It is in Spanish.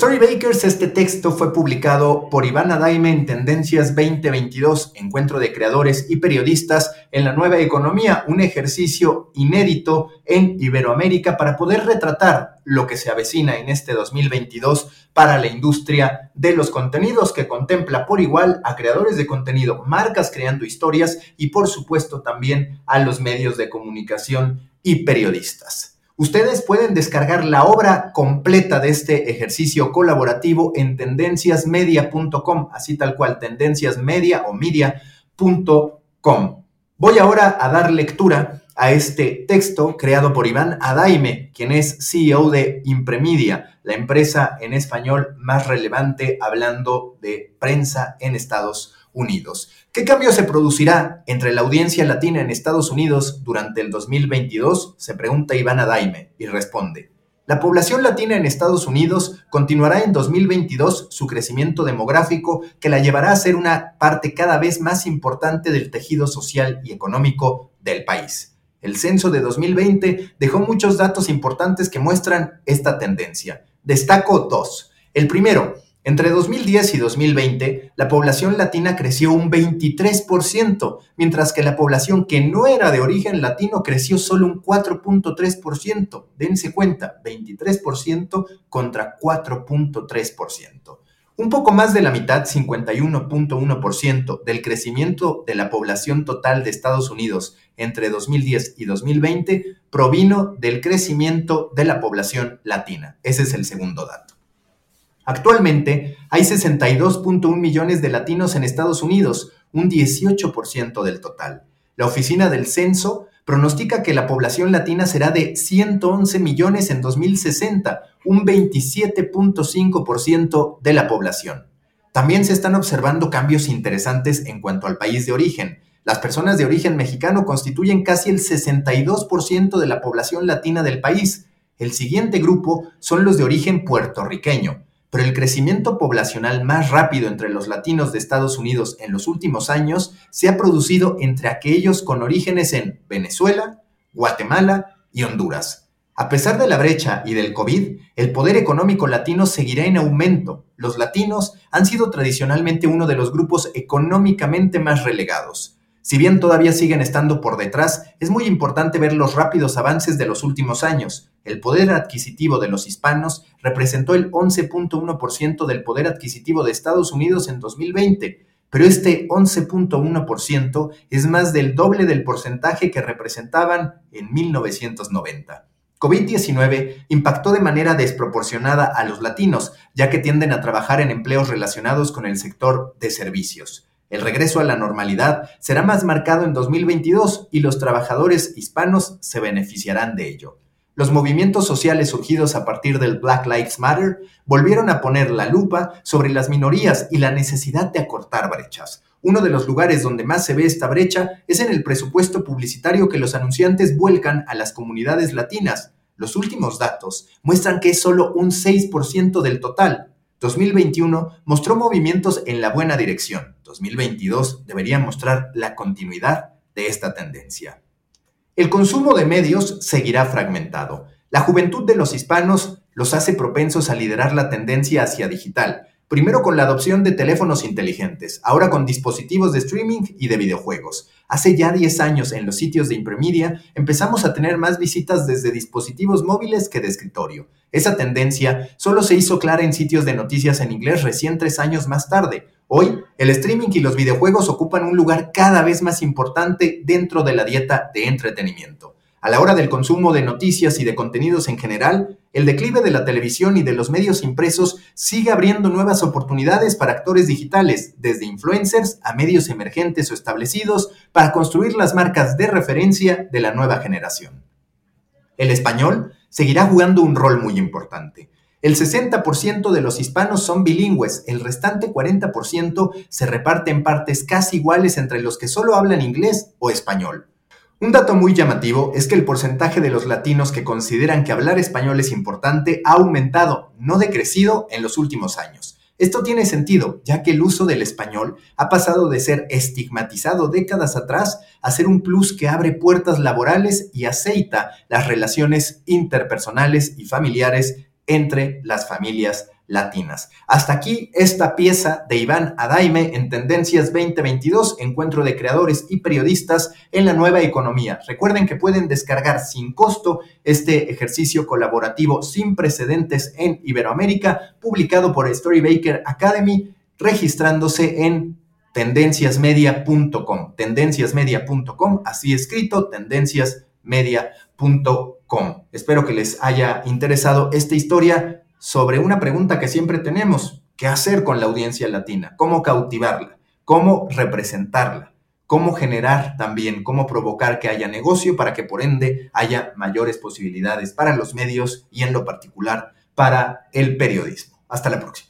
Storybakers, este texto fue publicado por Iván Adaime en Tendencias 2022, Encuentro de Creadores y Periodistas en la Nueva Economía, un ejercicio inédito en Iberoamérica para poder retratar lo que se avecina en este 2022 para la industria de los contenidos que contempla por igual a creadores de contenido, marcas creando historias y por supuesto también a los medios de comunicación y periodistas. Ustedes pueden descargar la obra completa de este ejercicio colaborativo en tendenciasmedia.com, así tal cual, tendenciasmedia o media.com. Voy ahora a dar lectura a este texto creado por Iván Adaime, quien es CEO de Impremedia, la empresa en español más relevante hablando de prensa en Estados Unidos. ¿Qué cambio se producirá entre la audiencia latina en Estados Unidos durante el 2022? Se pregunta Ivana Daime y responde. La población latina en Estados Unidos continuará en 2022 su crecimiento demográfico que la llevará a ser una parte cada vez más importante del tejido social y económico del país. El censo de 2020 dejó muchos datos importantes que muestran esta tendencia. Destaco dos. El primero, entre 2010 y 2020, la población latina creció un 23%, mientras que la población que no era de origen latino creció solo un 4.3%. Dense cuenta, 23% contra 4.3%. Un poco más de la mitad, 51.1% del crecimiento de la población total de Estados Unidos entre 2010 y 2020 provino del crecimiento de la población latina. Ese es el segundo dato. Actualmente hay 62.1 millones de latinos en Estados Unidos, un 18% del total. La Oficina del Censo pronostica que la población latina será de 111 millones en 2060, un 27.5% de la población. También se están observando cambios interesantes en cuanto al país de origen. Las personas de origen mexicano constituyen casi el 62% de la población latina del país. El siguiente grupo son los de origen puertorriqueño, pero el crecimiento poblacional más rápido entre los latinos de Estados Unidos en los últimos años se ha producido entre aquellos con orígenes en Venezuela, Guatemala y Honduras. A pesar de la brecha y del COVID, el poder económico latino seguirá en aumento. Los latinos han sido tradicionalmente uno de los grupos económicamente más relegados. Si bien todavía siguen estando por detrás, es muy importante ver los rápidos avances de los últimos años. El poder adquisitivo de los hispanos representó el 11.1% del poder adquisitivo de Estados Unidos en 2020, pero este 11.1% es más del doble del porcentaje que representaban en 1990. COVID-19 impactó de manera desproporcionada a los latinos, ya que tienden a trabajar en empleos relacionados con el sector de servicios. El regreso a la normalidad será más marcado en 2022 y los trabajadores hispanos se beneficiarán de ello. Los movimientos sociales surgidos a partir del Black Lives Matter volvieron a poner la lupa sobre las minorías y la necesidad de acortar brechas. Uno de los lugares donde más se ve esta brecha es en el presupuesto publicitario que los anunciantes vuelcan a las comunidades latinas. Los últimos datos muestran que es solo un 6% del total, 2021 mostró movimientos en la buena dirección. 2022 debería mostrar la continuidad de esta tendencia. El consumo de medios seguirá fragmentado. La juventud de los hispanos los hace propensos a liderar la tendencia hacia digital, primero con la adopción de teléfonos inteligentes, ahora con dispositivos de streaming y de videojuegos. Hace ya 10 años en los sitios de Impremedia empezamos a tener más visitas desde dispositivos móviles que de escritorio. Esa tendencia solo se hizo clara en sitios de noticias en inglés recién tres años más tarde. Hoy, el streaming y los videojuegos ocupan un lugar cada vez más importante dentro de la dieta de entretenimiento. A la hora del consumo de noticias y de contenidos en general, el declive de la televisión y de los medios impresos sigue abriendo nuevas oportunidades para actores digitales, desde influencers a medios emergentes o establecidos, para construir las marcas de referencia de la nueva generación. El español seguirá jugando un rol muy importante. El 60% de los hispanos son bilingües, el restante 40% se reparte en partes casi iguales entre los que solo hablan inglés o español. Un dato muy llamativo es que el porcentaje de los latinos que consideran que hablar español es importante ha aumentado, no decrecido, en los últimos años. Esto tiene sentido, ya que el uso del español ha pasado de ser estigmatizado décadas atrás a ser un plus que abre puertas laborales y aceita las relaciones interpersonales y familiares entre las familias latinas. Hasta aquí esta pieza de Iván Adaime en Tendencias 2022, encuentro de creadores y periodistas en la nueva economía. Recuerden que pueden descargar sin costo este ejercicio colaborativo sin precedentes en Iberoamérica, publicado por Storybaker Academy, registrándose en tendenciasmedia.com, tendenciasmedia.com, así escrito, tendenciasmedia.com. Espero que les haya interesado esta historia sobre una pregunta que siempre tenemos, ¿qué hacer con la audiencia latina? ¿Cómo cautivarla? ¿Cómo representarla? ¿Cómo generar también, cómo provocar que haya negocio para que por ende haya mayores posibilidades para los medios y en lo particular para el periodismo? Hasta la próxima.